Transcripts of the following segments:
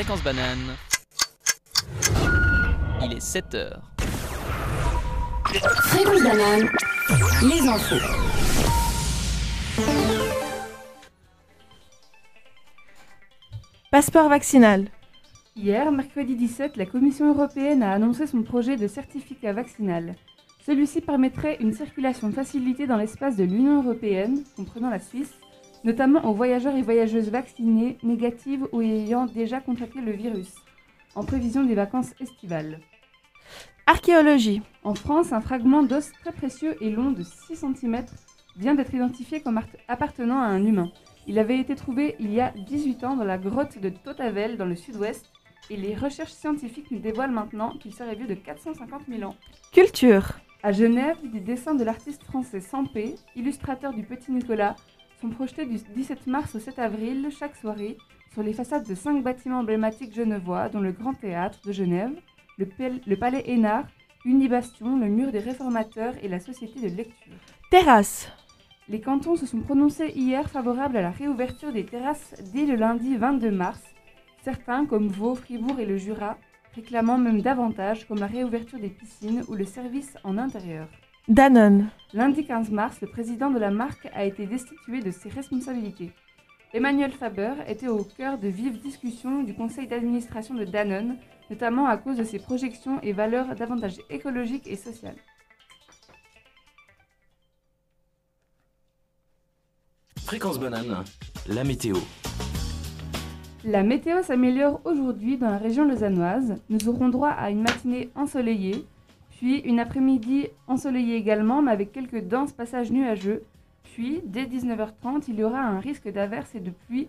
Fréquence banane. Il est 7 heures. Fréquence banane, les infos. Passeport vaccinal. Hier, mercredi 17, la Commission européenne a annoncé son projet de certificat vaccinal. Celui-ci permettrait une circulation facilitée dans l'espace de l'Union européenne, comprenant la Suisse, notamment aux voyageurs et voyageuses vaccinés, négatives ou ayant déjà contracté le virus, en prévision des vacances estivales. Archéologie. En France, un fragment d'os très précieux et long de 6 cm vient d'être identifié comme appartenant à un humain. Il avait été trouvé il y a 18 ans dans la grotte de Totavel dans le sud-ouest et les recherches scientifiques nous dévoilent maintenant qu'il serait vieux de 450 000 ans. Culture. À Genève, des dessins de l'artiste français Sampé, illustrateur du Petit Nicolas, sont projetés du 17 mars au 7 avril chaque soirée sur les façades de cinq bâtiments emblématiques genevois, dont le Grand Théâtre de Genève, le, le Palais Hénard, Unibastion, le Mur des Réformateurs et la Société de lecture. Terrasse. Les cantons se sont prononcés hier favorables à la réouverture des terrasses dès le lundi 22 mars, certains comme Vaud, Fribourg et le Jura réclamant même davantage comme la réouverture des piscines ou le service en intérieur. Danone. Lundi 15 mars, le président de la marque a été destitué de ses responsabilités. Emmanuel Faber était au cœur de vives discussions du conseil d'administration de Danone, notamment à cause de ses projections et valeurs davantage écologiques et sociales. Fréquence banane, la météo. La météo s'améliore aujourd'hui dans la région lausannoise. Nous aurons droit à une matinée ensoleillée, puis une après-midi ensoleillée également, mais avec quelques denses passages nuageux. Puis, dès 19h30, il y aura un risque d'averse et de pluie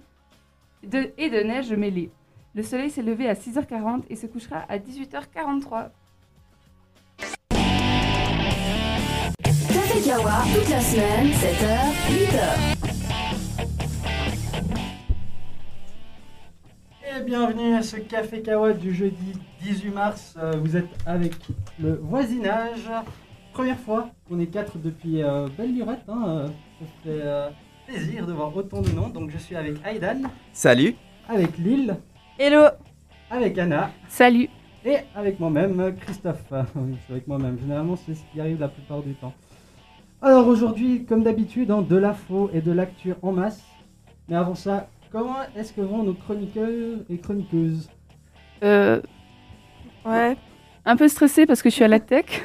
et de neige mêlée. Le soleil s'est levé à 6h40 et se couchera à 18h43. Café Kawa, toute la semaine, 7h, 8h. Et bienvenue à ce Café Kawa du jeudi 18 mars. Euh, vous êtes avec le voisinage. Première fois qu'on est quatre depuis euh, belle lurette. Hein, euh, ça fait euh, plaisir de voir autant de noms. Donc je suis avec Aidan, Salut avec Lille, Hello. avec Anna Salut et avec moi-même Christophe. Oui, c'est avec moi-même. Généralement c'est ce qui arrive la plupart du temps. Alors aujourd'hui, comme d'habitude, hein, de l'info et de l'actu en masse. Mais avant ça, comment est-ce que vont nos chroniqueurs et chroniqueuses Euh, Ouais. un peu stressée parce que je suis à la tech.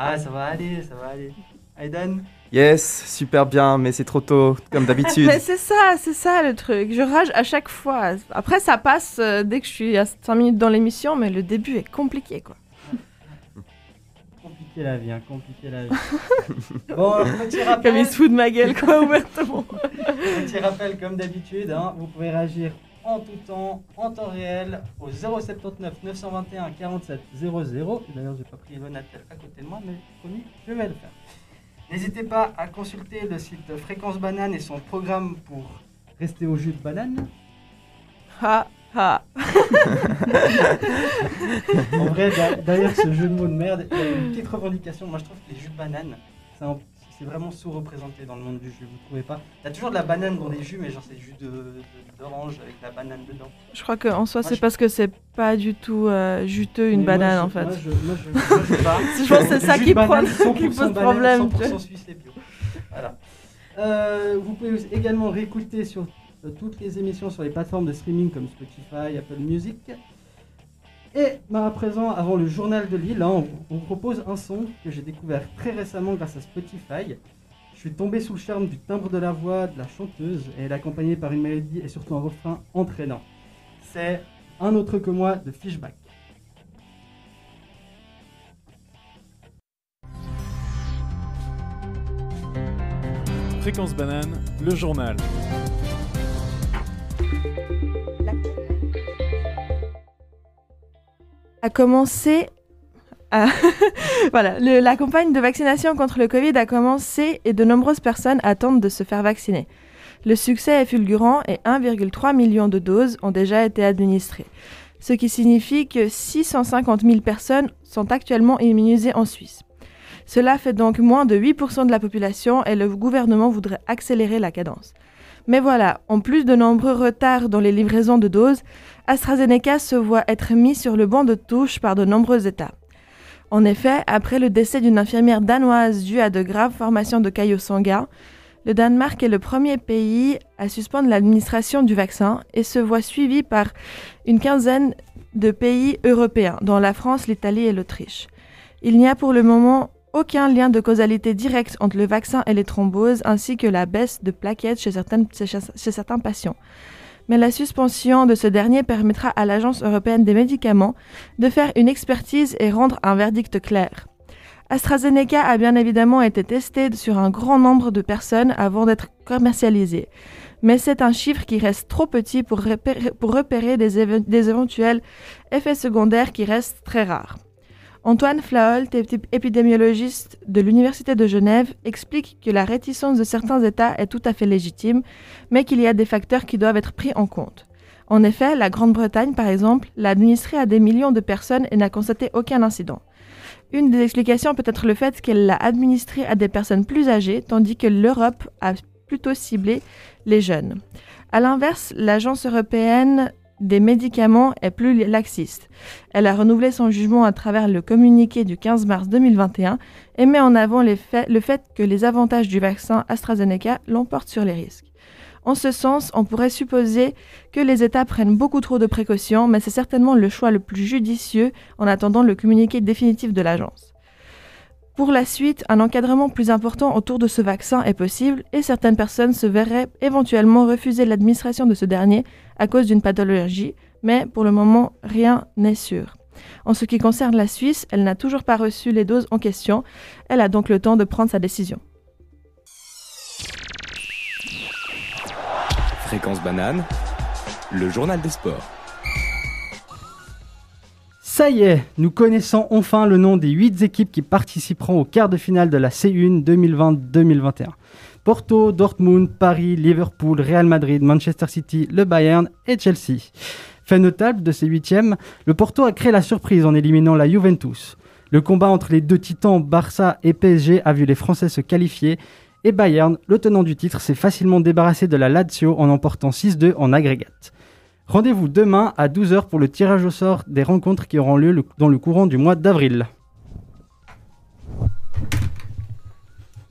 Ah, ça va aller, ça va aller. Aidan Yes, super bien, mais c'est trop tôt, comme d'habitude. Mais c'est ça, c'est ça le truc. Je rage à chaque fois. Après, ça passe euh, dès que je suis à 5 minutes dans l'émission, mais le début est compliqué, quoi. Compliqué la vie, hein, compliqué la vie. bon, petit rappel. Comme il se fout de ma gueule, quoi, ouvertement. Petit rappel, comme d'habitude, hein, vous pouvez réagir en tout temps, en temps réel, au 079 921 47 00. Et D'ailleurs, j'ai pas pris Lonatel à côté de moi, mais promis, je vais le faire. N'hésitez pas à consulter le site Fréquence Banane et son programme pour rester au jus de banane. Ha, ha. En vrai, derrière ce jeu de mots de merde, il y a une petite revendication. Moi, je trouve que les jus de banane, c'est un- c'est vraiment sous-représenté dans le monde du jus, vous trouvez pas? A toujours de la banane dans les jus, mais genre c'est jus de- de- d'orange avec de la banane dedans. Je crois qu'en soi, c'est je- parce que c'est pas du tout euh, juteux une Mais banane, en fait. Moi, je, moi, je, moi, je pars. Je pense que c'est ça qui de banane, prend- 100% qui pose problème, 100% suisse et bio. Voilà. Euh, vous pouvez également réécouter sur euh, toutes les émissions sur les plateformes de streaming comme Spotify, Apple Music. Et bah, à présent, avant le journal de Lille, hein, on, on propose un son que j'ai découvert très récemment grâce à Spotify. Je suis tombé sous le charme du timbre de la voix de la chanteuse et elle est accompagnée par une mélodie et surtout un refrain entraînant. C'est un autre que moi de Fishback. Fréquence banane, le journal. A commencé. la campagne de vaccination contre le Covid a commencé et de nombreuses personnes attendent de se faire vacciner. Le succès est fulgurant et 1,3 million de doses ont déjà été administrées, ce qui signifie que 650 000 personnes sont actuellement immunisées en Suisse. Cela fait donc moins de 8% de la population et le gouvernement voudrait accélérer la cadence. Mais voilà, en plus de nombreux retards dans les livraisons de doses, AstraZeneca se voit être mis sur le banc de touche par de nombreux États. En effet, après le décès d'une infirmière danoise due à de graves formations de caillots sanguins, le Danemark est le premier pays à suspendre l'administration du vaccin et se voit suivi par une quinzaine de pays européens, dont la France, l'Italie et l'Autriche. Il n'y a pour le moment aucun lien de causalité directe entre le vaccin et les thromboses, ainsi que la baisse de plaquettes chez, certains patients. Mais la suspension de ce dernier permettra à l'Agence européenne des médicaments de faire une expertise et rendre un verdict clair. AstraZeneca a bien évidemment été testé sur un grand nombre de personnes avant d'être commercialisé. Mais c'est un chiffre qui reste trop petit pour repérer, des éventuels effets secondaires qui restent très rares. Antoine Flaholt, épi- épidémiologiste de l'Université de Genève, explique que la réticence de certains États est tout à fait légitime, mais qu'il y a des facteurs qui doivent être pris en compte. En effet, la Grande-Bretagne, par exemple, l'a administré à des millions de personnes et n'a constaté aucun incident. Une des explications peut être le fait qu'elle l'a administré à des personnes plus âgées, tandis que l'Europe a plutôt ciblé les jeunes. A l'inverse, l'Agence européenne des médicaments est plus laxiste. Elle a renouvelé son jugement à travers le communiqué du 15 mars 2021 et met en avant le fait que les avantages du vaccin AstraZeneca l'emportent sur les risques. En ce sens, on pourrait supposer que les États prennent beaucoup trop de précautions, mais c'est certainement le choix le plus judicieux en attendant le communiqué définitif de l'agence. Pour la suite, un encadrement plus important autour de ce vaccin est possible et certaines personnes se verraient éventuellement refuser l'administration de ce dernier à cause d'une pathologie, mais pour le moment, rien n'est sûr. En ce qui concerne la Suisse, elle n'a toujours pas reçu les doses en question, elle a donc le temps de prendre sa décision. Fréquence banane, le journal des sports. Ça y est, nous connaissons enfin le nom des 8 équipes qui participeront au quart de finale de la C1 2020-2021. Porto, Dortmund, Paris, Liverpool, Real Madrid, Manchester City, le Bayern et Chelsea. Fait notable de ces huitièmes, le Porto a créé la surprise en éliminant la Juventus. Le combat entre les deux titans Barça et PSG a vu les Français se qualifier et Bayern, le tenant du titre, s'est facilement débarrassé de la Lazio en emportant 6-2 en agrégate. Rendez-vous demain à 12h pour le tirage au sort des rencontres qui auront lieu dans le courant du mois d'avril.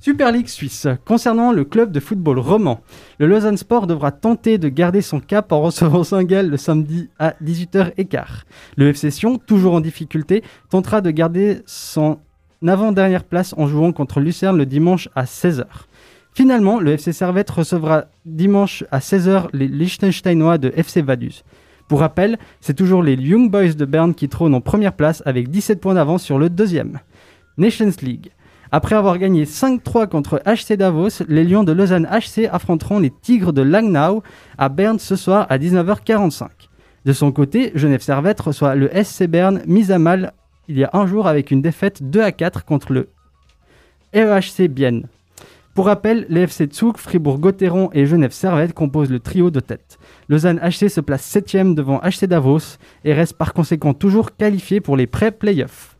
Super League Suisse. Concernant le club de football roman, le Lausanne Sport devra tenter de garder son cap en recevant Saint-Gall le samedi à 18h15. Le FC Sion, toujours en difficulté, tentera de garder son avant-dernière place en jouant contre Lucerne le dimanche à 16h. Finalement, le FC Servette recevra dimanche à 16h les Liechtensteinois de FC Vaduz. Pour rappel, c'est toujours les Young Boys de Berne qui trônent en première place avec 17 points d'avance sur le deuxième. Nations League. Après avoir gagné 5-3 contre HC Davos, les Lions de Lausanne HC affronteront les Tigres de Langnau à Berne ce soir à 19h45. De son côté, Genève Servette reçoit le SC Berne mis à mal il y a un jour avec une défaite 2 à 4 contre le EHC Bienne. Pour rappel, les FC Zug, Fribourg-Gotteron et Genève Servette composent le trio de tête. Lausanne HC se place 7ème devant HC Davos et reste par conséquent toujours qualifié pour les pré-playoffs.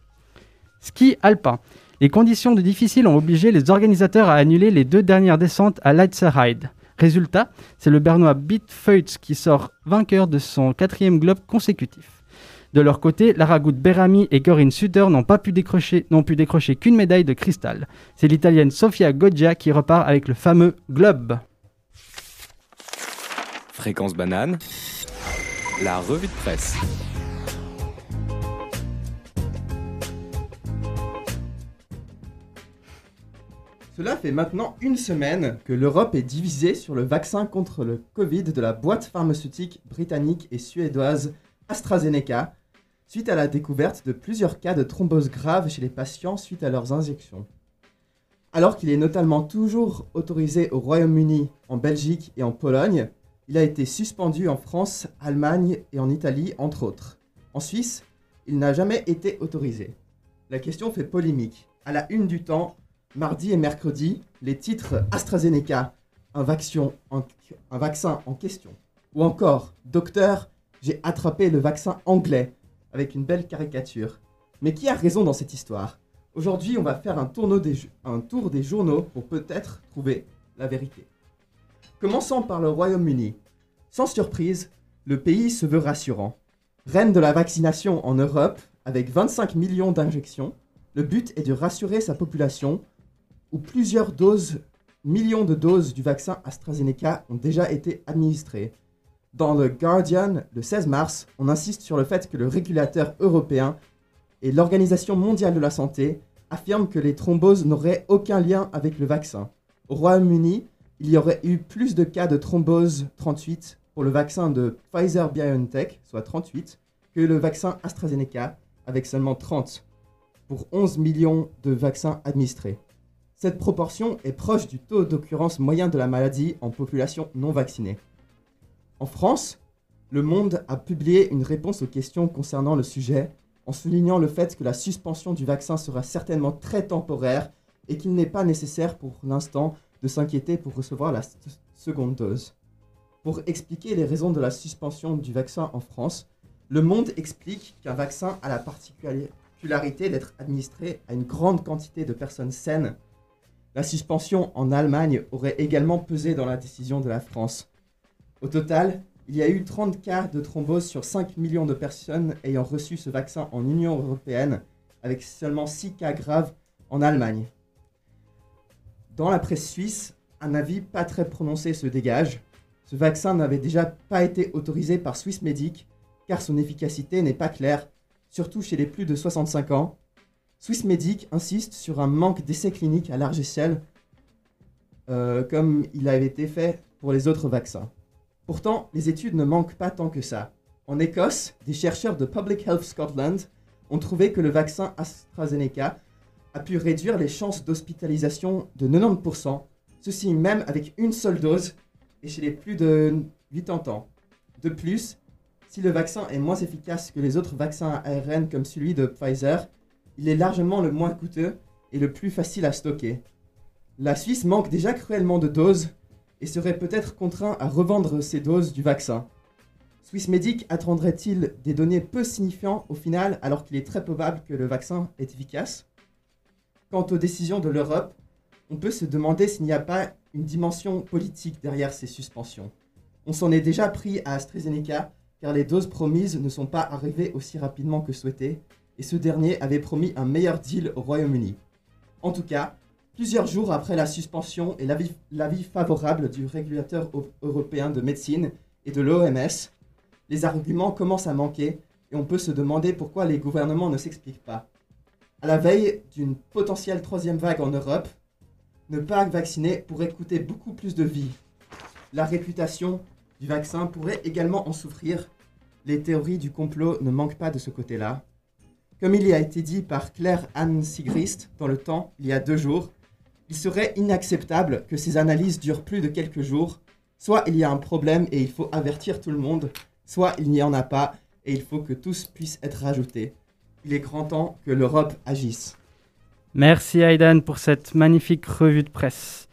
Ski alpin. Les conditions de difficile ont obligé les organisateurs à annuler les deux dernières descentes à Leitzer-Heide. Résultat, c'est le Bernois Beat Feutz qui sort vainqueur de son quatrième globe consécutif. De leur côté, Lara Gut Berami et Corinne Suter n'ont pas pu décrocher, n'ont pu décrocher qu'une médaille de cristal. C'est l'italienne Sofia Goggia qui repart avec le fameux globe. Fréquence banane, la revue de presse. Cela fait maintenant une semaine que l'Europe est divisée sur le vaccin contre le Covid de la boîte pharmaceutique britannique et suédoise AstraZeneca, suite à la découverte de plusieurs cas de thrombose grave chez les patients suite à leurs injections. Alors qu'il est notamment toujours autorisé au Royaume-Uni, en Belgique et en Pologne, il a été suspendu en France, Allemagne et en Italie, entre autres. En Suisse, il n'a jamais été autorisé. La question fait polémique. À la une du temps, mardi et mercredi, les titres AstraZeneca, un vaccin en, question. Ou encore, Docteur, j'ai attrapé le vaccin anglais, avec une belle caricature. Mais qui a raison dans cette histoire? Aujourd'hui, on va faire un tour des journaux pour peut-être trouver la vérité. Commençons par le Royaume-Uni. Sans surprise, le pays se veut rassurant. Reine de la vaccination en Europe, avec 25 millions d'injections, le but est de rassurer sa population, où plusieurs doses, millions de doses du vaccin AstraZeneca ont déjà été administrées. Dans le Guardian, le 16 mars, on insiste sur le fait que le régulateur européen et l'Organisation mondiale de la santé affirment que les thromboses n'auraient aucun lien avec le vaccin. Au Royaume-Uni, il y aurait eu plus de cas de thrombose 38 pour le vaccin de Pfizer BioNTech, soit 38, que le vaccin AstraZeneca, avec seulement 30, pour 11 millions de vaccins administrés. Cette proportion est proche du taux d'occurrence moyen de la maladie en population non vaccinée. En France, Le Monde a publié une réponse aux questions concernant le sujet en soulignant le fait que la suspension du vaccin sera certainement très temporaire et qu'il n'est pas nécessaire pour l'instant de s'inquiéter pour recevoir la seconde dose. Pour expliquer les raisons de la suspension du vaccin en France, Le Monde explique qu'un vaccin a la particularité d'être administré à une grande quantité de personnes saines. La suspension en Allemagne aurait également pesé dans la décision de la France. Au total, il y a eu 30 cas de thrombose sur 5 millions de personnes ayant reçu ce vaccin en Union européenne, avec seulement 6 cas graves en Allemagne. Dans la presse suisse, un avis pas très prononcé se dégage. Ce vaccin n'avait déjà pas été autorisé par Swissmedic car son efficacité n'est pas claire, surtout chez les plus de 65 ans. Swissmedic insiste sur un manque d'essais cliniques à large échelle, euh, comme il avait été fait pour les autres vaccins. Pourtant, les études ne manquent pas tant que ça. En Écosse, des chercheurs de Public Health Scotland ont trouvé que le vaccin AstraZeneca a pu réduire les chances d'hospitalisation de 90%, ceci même avec une seule dose et chez les plus de 80 ans. De plus, si le vaccin est moins efficace que les autres vaccins à ARN comme celui de Pfizer, il est largement le moins coûteux et le plus facile à stocker. La Suisse manque déjà cruellement de doses et serait peut-être contraint à revendre ces doses du vaccin. Swissmedic attendrait-il des données peu signifiantes au final alors qu'il est très probable que le vaccin est efficace? Quant aux décisions de l'Europe, on peut se demander s'il n'y a pas une dimension politique derrière ces suspensions. On s'en est déjà pris à AstraZeneca car les doses promises ne sont pas arrivées aussi rapidement que souhaité et ce dernier avait promis un meilleur deal au Royaume-Uni. En tout cas, plusieurs jours après la suspension et l'avis favorable du régulateur eu- européen de médecine et de l'OMS, les arguments commencent à manquer et on peut se demander pourquoi les gouvernements ne s'expliquent pas. À la veille d'une potentielle troisième vague en Europe, ne pas vacciner pourrait coûter beaucoup plus de vies. La réputation du vaccin pourrait également en souffrir. Les théories du complot ne manquent pas de ce côté-là. Comme il y a été dit par Claire Anne Sigrist dans le temps, il y a deux jours, il serait inacceptable que ces analyses durent plus de quelques jours. Soit il y a un problème et il faut avertir tout le monde, soit il n'y en a pas et il faut que tous puissent être rajoutés. Il est grand temps que l'Europe agisse. Merci Aidan pour cette magnifique revue de presse.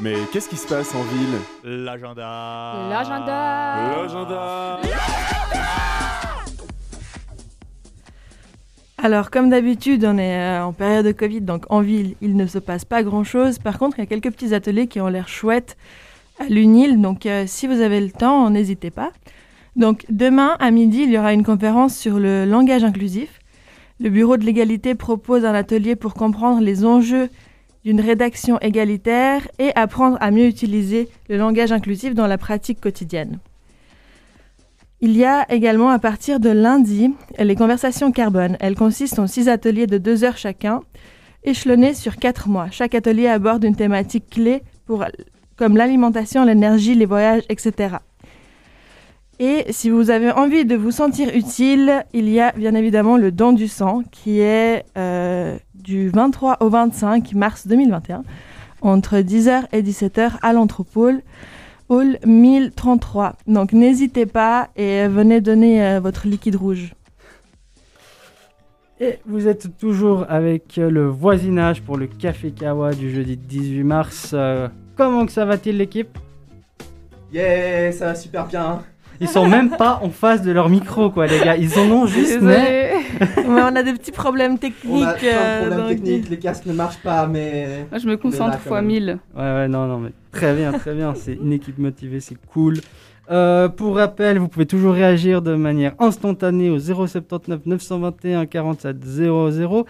Mais qu'est-ce qui se passe en ville? L'agenda. L'agenda. L'agenda Alors, comme d'habitude, on est euh, en période de Covid, donc en ville, il ne se passe pas grand-chose. Par contre, il y a quelques petits ateliers qui ont l'air chouettes à l'UNIL, donc euh, si vous avez le temps, n'hésitez pas. Donc, demain à midi, il y aura une conférence sur le langage inclusif. Le Bureau de l'égalité propose un atelier pour comprendre les enjeux d'une rédaction égalitaire et apprendre à mieux utiliser le langage inclusif dans la pratique quotidienne. Il y a également à partir de lundi les conversations carbone. Elles consistent en six ateliers de deux heures chacun, échelonnés sur quatre mois. Chaque atelier aborde une thématique clé comme l'alimentation, l'énergie, les voyages, etc. Et si vous avez envie de vous sentir utile, il y a bien évidemment le don du sang qui est euh, du 23 au 25 mars 2021 entre 10h et 17h à l'Anthropole. Hall 1033. Donc n'hésitez pas et venez donner euh, votre liquide rouge. Et vous êtes toujours avec euh, le voisinage pour le Café Kawa du jeudi 18 mars. Euh, comment que ça va-t-il l'équipe? Yeah, ça va super bien. Ils sont même pas en face de leur micro quoi les gars, ils en ont juste Désolé. Mais on a des petits problèmes techniques. On a plein de euh, problèmes donc- techniques, les casques ne marchent pas, mais. Moi, je me concentre fois même. 1000. Ouais, ouais, non, non, mais très bien, très bien. C'est une équipe motivée, c'est cool. Euh, pour rappel, vous pouvez toujours réagir de manière instantanée au 079 921 47 00.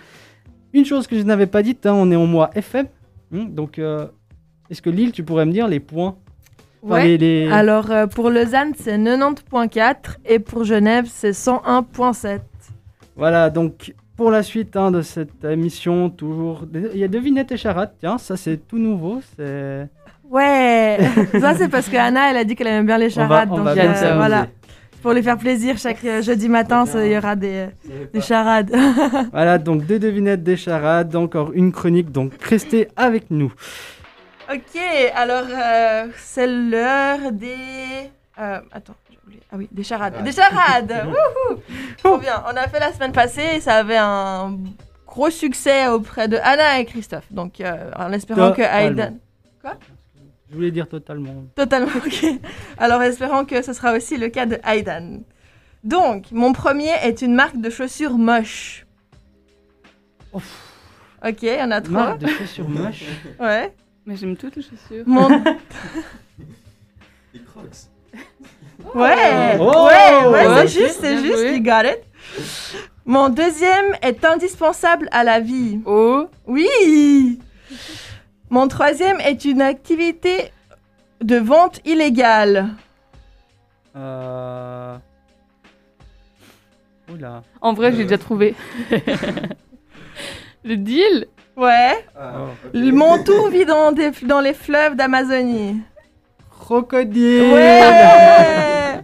Une chose que je n'avais pas dite, hein, on est en mois FM. hein, donc, euh, est-ce que Lille, tu pourrais me dire les points? Enfin, Ouais. les- les- Alors euh, pour Lausanne, c'est 90.4 et pour Genève, c'est 101.7. Voilà, donc pour la suite hein, de cette émission, toujours. Il y a devinettes et charades, tiens, ça c'est tout nouveau. C'est. Ouais, ça c'est parce que Anna, elle a dit qu'elle aimait bien les On va- charades. on donc va euh, bien voilà, pour les faire plaisir, chaque euh, jeudi matin, il y aura des, des charades. Voilà, donc des devinettes, des charades, encore une chronique, donc restez avec nous. ok, alors euh, c'est l'heure des... euh, attends. Ah oui, des charades. Des charades Wouhou Trop bien. On a fait la semaine passée et ça avait un gros succès auprès de Anna et Christophe. Donc euh, en espérant que. Aiden... Je voulais dire totalement. Totalement, ok. Alors espérons que ce sera aussi le cas de Aidan. Donc, mon premier est une marque de chaussures moche. Ok, il y en a trois. Marque de chaussures moches. Ouais. Mais j'aime toutes les chaussures. Mon... Les crocs. Ouais, Oh ouais, ouais, ok, c'est juste, c'est juste, joué. you got it. Mon deuxième est indispensable à la vie. Oh, Oui. Mon troisième est une activité de vente illégale. Euh... Oula. en vrai, j'ai déjà trouvé. le deal? Ouais. Ok. Mon tour vit dans, des, dans les fleuves d'Amazonie. Crocodile Ouais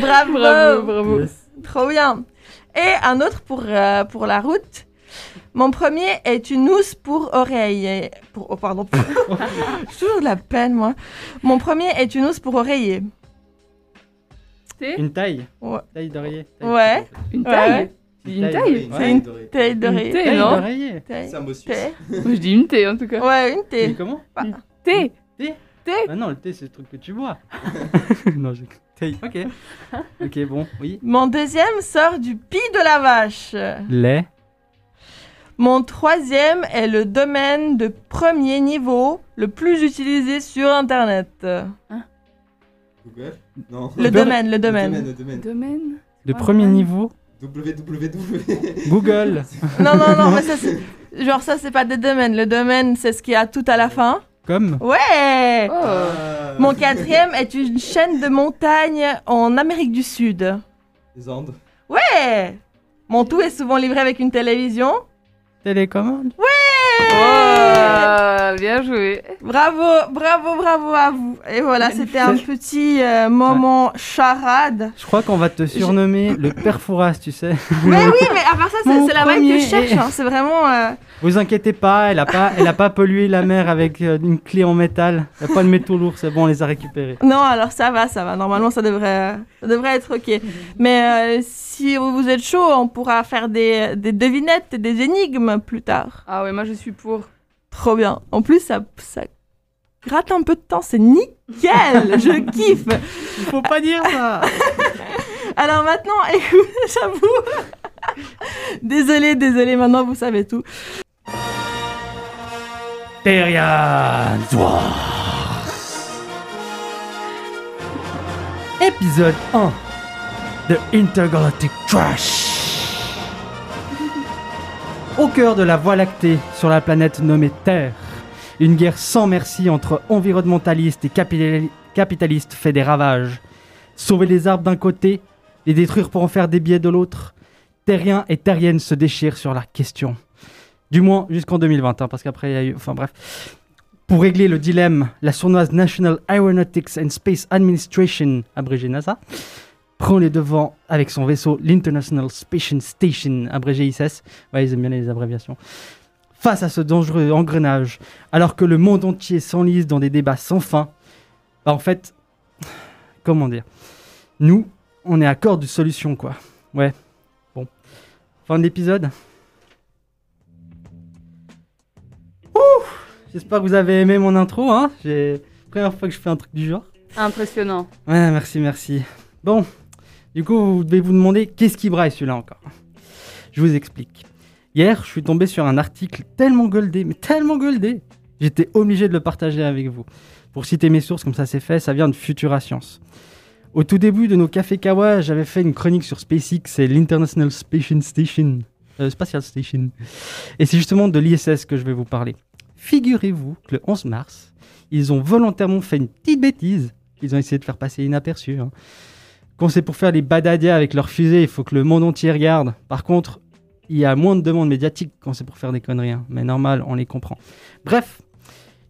Bravo, Bravo, bravo. Yes. Trop bien. Et un autre pour, euh, pour la route. Mon premier est une housse pour oreiller. Pour, oh, pardon. J'ai toujours de la peine, moi. Mon premier est une housse pour oreiller. Une taille Ouais. Taille d'oreiller. Ouais. une taille. Une taille C'est une taille d'oreiller. thé. Taille d'oreiller. Taille. C'est un mot suisse. Je dis une thé en tout cas. Ouais, une Tu dis taille. comment Thé Ah non, le thé c'est le truc que tu bois. non, j'ai... Taille. Ok. Ok, bon, oui. Mon deuxième sort du pis de la vache. Lait. Mon troisième est le domaine de premier niveau le plus utilisé sur Internet. Google Non. Le domaine, le domaine. Le domaine. Domaine De premier domaine. niveau. www. Google. Non, non, non, mais ça, c'est... Genre, ça, c'est pas des domaines. Le domaine, c'est ce qu'il y a tout à la fin. Comme. Ouais Oh Mon quatrième est une chaîne de montagnes en Amérique du Sud. Les Andes. Ouais Mon tout est souvent livré avec une télévision. Télécommande. Oh, Bien joué. Bravo, bravo, bravo à vous. Et voilà, c'était un petit euh, moment charade. Je crois qu'on va te surnommer le père Fouras, tu sais. Mais oui, mais à part ça, c'est, la vibe que je cherche. hein. C'est vraiment... euh, Vous inquiétez pas, elle a pas, elle a pas pollué la mer avec euh, une clé en métal. Il n'y a pas de métaux lourds, c'est bon, on les a récupérés. Non, alors ça va, ça va. Normalement, ça devrait, ça devrait être ok. Mais euh, si vous êtes chaud, on pourra faire des, des devinettes et des énigmes plus tard. Ah ouais, moi je suis pour. Trop bien. En plus, ça, ça gratte un peu de temps. C'est nickel. Je kiffe. Il faut pas dire ça. Alors maintenant, écoute, j'avoue. désolé, désolé. Maintenant, vous savez tout. Terrian Épisode 1 de Intergalactic Trash. Au cœur de la Voie lactée, sur la planète nommée Terre, une guerre sans merci entre environnementalistes et capitali- capitalistes fait des ravages. Sauver les arbres d'un côté, les détruire pour en faire des billets de l'autre. Terriens et terriennes se déchirent sur la question. Du moins jusqu'en 2020, hein, parce qu'après il y a eu... Enfin bref. Pour régler le dilemme, la sournoise National Aeronautics and Space Administration, abrégé NASA, prend les devants avec son vaisseau l'International Space Station, abrégé ISS. Ouais, ils aiment bien les abréviations. Face à ce dangereux engrenage, alors que le monde entier s'enlise dans des débats sans fin, bah en fait, comment dire? Nous, on est à corps de solution, quoi. Ouais. Bon. Fin de l'épisode. Ouh J'espère que vous avez aimé mon intro, hein. Première fois que je fais un truc du genre. Impressionnant. Ouais, merci, merci. Bon, du coup, vous devez vous demander qu'est-ce qui braille celui-là encore? Je vous explique. Hier, je suis tombé sur un article tellement goldé, mais tellement goldé, j'étais obligé de le partager avec vous. Pour citer mes sources, comme ça c'est fait, ça vient de Futura Science. Au tout début de nos cafés Kawa, j'avais fait une chronique sur SpaceX et l'International Space Station. euh, Station. Et c'est justement de l'ISS que je vais vous parler. Figurez-vous que le 11 mars, ils ont volontairement fait une petite bêtise. Ils ont essayé de faire passer inaperçu. Hein. Quand c'est pour faire les badadias avec leur fusée, il faut que le monde entier regarde. Par contre, il y a moins de demandes médiatiques quand c'est pour faire des conneries. hein. Mais normal, on les comprend. Bref,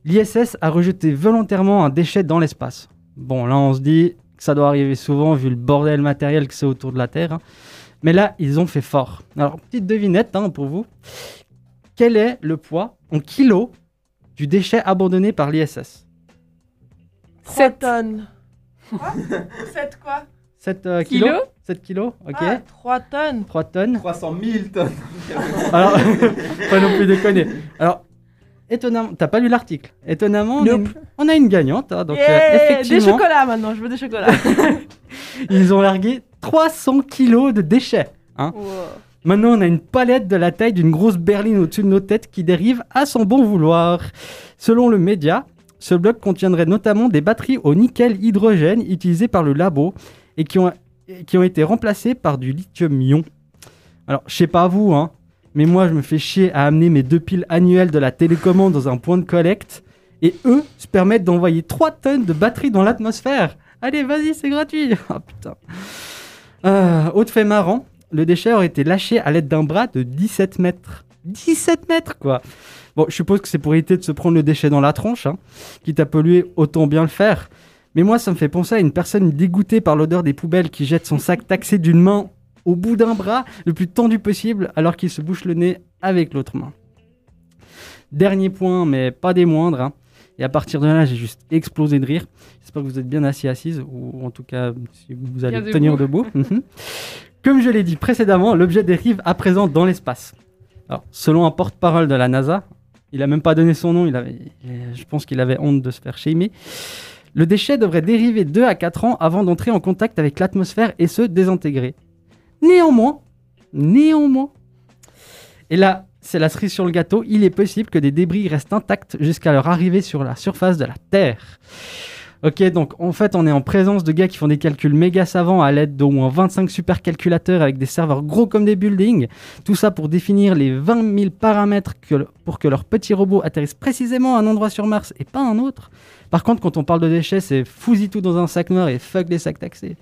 l'ISS a rejeté volontairement un déchet dans l'espace. Bon, là, on se dit que ça doit arriver souvent vu le bordel matériel que c'est autour de la Terre. hein. Mais là, ils ont fait fort. Alors, petite devinette hein, pour vous. Quel est le poids en kilos du déchet abandonné par l'ISS? 7 tonnes. Quoi? 7 quoi? 7 euh, Kilos kilos? 7 kilos, ok. Ah, 3 tonnes. 3 tonnes. 300 000 tonnes. Alors, pas non plus déconner. Alors, étonnamment, t'as pas lu l'article. Étonnamment, on, a une, on a une gagnante. hein, donc, euh, Yeah, des effectivement, chocolats maintenant, je veux des chocolats. ils ont largué 300 kilos de déchets. hein. Maintenant, on a une palette de la taille d'une grosse berline au-dessus de nos têtes qui dérive à son bon vouloir. Selon le média, ce bloc contiendrait notamment des batteries au nickel-hydrogène utilisées par le labo et qui ont, qui ont été remplacées par du lithium-ion. Alors, je sais pas vous, hein, mais moi, je me fais chier à amener mes deux piles annuelles de la télécommande dans un point de collecte et eux se permettent d'envoyer 3 tonnes de batteries dans l'atmosphère. Allez, vas-y, c'est gratuit. Oh putain. Euh, autre fait marrant, le déchet aurait été lâché à l'aide d'un bras de 17 mètres. 17 mètres, quoi. Bon, je suppose que c'est pour éviter de se prendre le déchet dans la tronche. Hein. Quitte à polluer, autant bien le faire. Mais moi, ça me fait penser à une personne dégoûtée par l'odeur des poubelles qui jette son sac taxé d'une main au bout d'un bras, le plus tendu possible, alors qu'il se bouche le nez avec l'autre main. Dernier point, mais pas des moindres. hein. Et à partir de là, j'ai juste explosé de rire. J'espère que vous êtes bien assis, assises, ou en tout cas, si vous allez Bien tenir debout. debout. Mhm. Comme je l'ai dit précédemment, l'objet dérive à présent dans l'espace. Alors, selon un porte-parole de la NASA, il a même pas donné son nom, il avait, je pense qu'il avait honte de se faire shamer. Le déchet devrait dériver 2 à 4 ans avant d'entrer en contact avec l'atmosphère et se désintégrer. Néanmoins, néanmoins, et là, c'est la cerise sur le gâteau, il est possible que des débris restent intacts jusqu'à leur arrivée sur la surface de la Terre. Ok, donc en fait, on est en présence de gars qui font des calculs méga savants à l'aide d'au moins 25 supercalculateurs avec des serveurs gros comme des buildings. Tout ça pour définir les 20 000 paramètres pour que leur petit robot atterrisse précisément à un endroit sur Mars et pas un autre. Par contre, quand on parle de déchets, c'est fousi tout dans un sac noir et fuck les sacs taxés.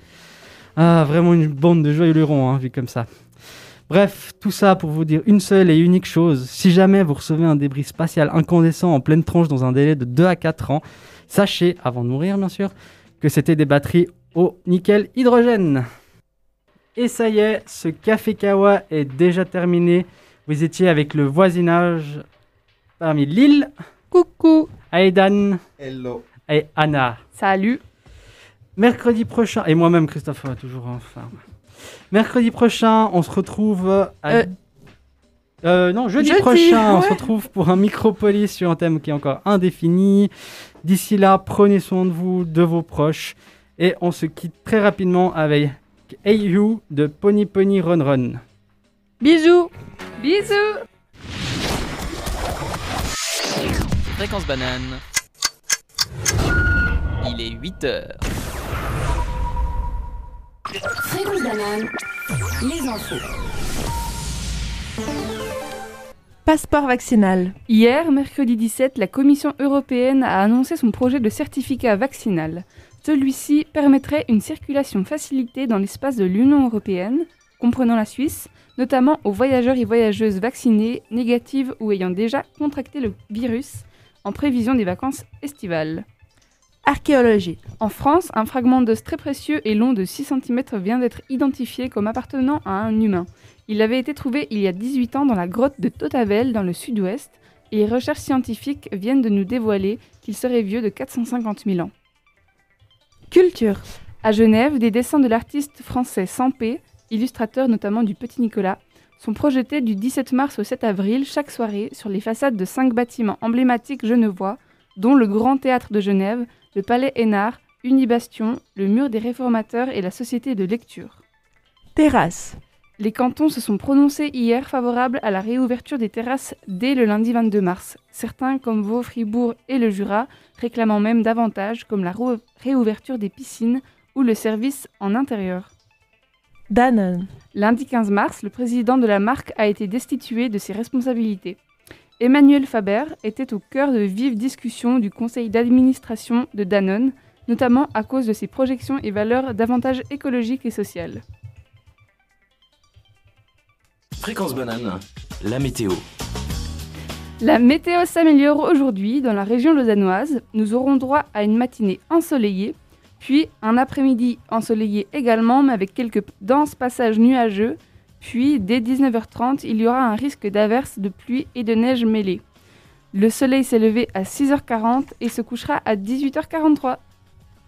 Ah, vraiment une bande de joyeux lurons, hein, vu comme ça. Bref, tout ça pour vous dire une seule et unique chose. Si jamais vous recevez un débris spatial incandescent en pleine tranche dans un délai de 2 à 4 ans, sachez, avant de mourir bien sûr, que c'était des batteries au nickel hydrogène. Et ça y est, ce café kawa est déjà terminé. Vous étiez avec le voisinage parmi Lille. Coucou. Aïdan. Hello. Et Anna. Salut. Mercredi prochain, et moi-même Christophe, toujours en forme. Mercredi prochain, on se retrouve à... Euh, Euh, non, jeudi, jeudi, prochain, on se retrouve pour un Micropolis sur un thème qui est encore indéfini. D'ici là, prenez soin de vous, de vos proches. Et on se quitte très rapidement avec Hey You de Pony Pony Run Run. Bisous. Bisous. Fréquence banane. Il est 8 heures. Fréquence banane, les infos. Passeport vaccinal. Hier, mercredi 17, la Commission européenne a annoncé son projet de certificat vaccinal. Celui-ci permettrait une circulation facilitée dans l'espace de l'Union européenne, comprenant la Suisse, notamment aux voyageurs et voyageuses vaccinés, négatives ou ayant déjà contracté le virus en prévision des vacances estivales. Archéologie. En France, un fragment d'os très précieux et long de 6 cm vient d'être identifié comme appartenant à un humain. Il avait été trouvé il y a 18 ans dans la grotte de Totavel dans le sud-ouest et les recherches scientifiques viennent de nous dévoiler qu'il serait vieux de 450 000 ans. Culture. À Genève, des dessins de l'artiste français Sampé, illustrateur notamment du Petit Nicolas, sont projetés du 17 mars au 7 avril chaque soirée sur les façades de cinq bâtiments emblématiques genevois, dont le Grand Théâtre de Genève, le Palais Hénard, Unibastion, le Mur des Réformateurs et la Société de lecture. Terrasse. Les cantons se sont prononcés hier favorables à la réouverture des terrasses dès le lundi 22 mars. Certains, comme Vaud, Fribourg et le Jura, réclamant même davantage, comme la réouverture des piscines ou le service en intérieur. Danone. Lundi 15 mars, le président de la marque a été destitué de ses responsabilités. Emmanuel Faber était au cœur de vives discussions du conseil d'administration de Danone, notamment à cause de ses projections et valeurs davantage écologiques et sociales. Fréquence banane, la météo. La météo s'améliore aujourd'hui dans la région lausannoise. Nous aurons droit à une matinée ensoleillée, puis un après-midi ensoleillé également, mais avec quelques denses passages nuageux. Puis, dès 19h30, il y aura un risque d'averse, de pluie et de neige mêlée. Le soleil s'est levé à 6h40 et se couchera à 18h43.